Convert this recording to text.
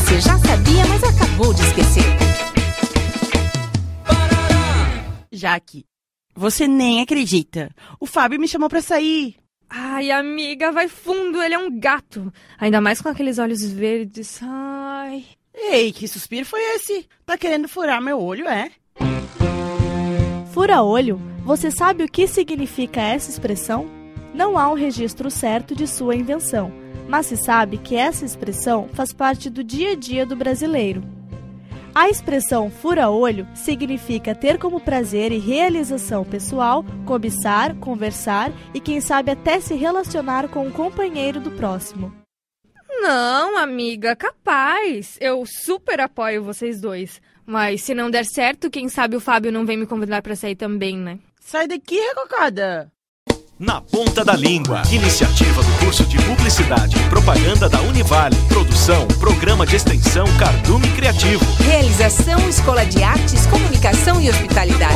você já sabia, mas acabou de esquecer. Jaque, você nem acredita. O Fábio me chamou pra sair. Ai, amiga, vai fundo, ele é um gato. Ainda mais com aqueles olhos verdes. Ai. Ei, que suspiro foi esse? Tá querendo furar meu olho, é? Fura-olho? Você sabe o que significa essa expressão? Não há um registro certo de sua invenção mas se sabe que essa expressão faz parte do dia a dia do brasileiro. A expressão fura-olho significa ter como prazer e realização pessoal cobiçar, conversar e, quem sabe, até se relacionar com um companheiro do próximo. Não, amiga, capaz. Eu super apoio vocês dois. Mas se não der certo, quem sabe o Fábio não vem me convidar pra sair também, né? Sai daqui, recocada! Na Ponta da Língua. Iniciativa do curso de Publicidade e Propaganda da Univale. Produção, Programa de Extensão Cardume Criativo. Realização Escola de Artes, Comunicação e Hospitalidade.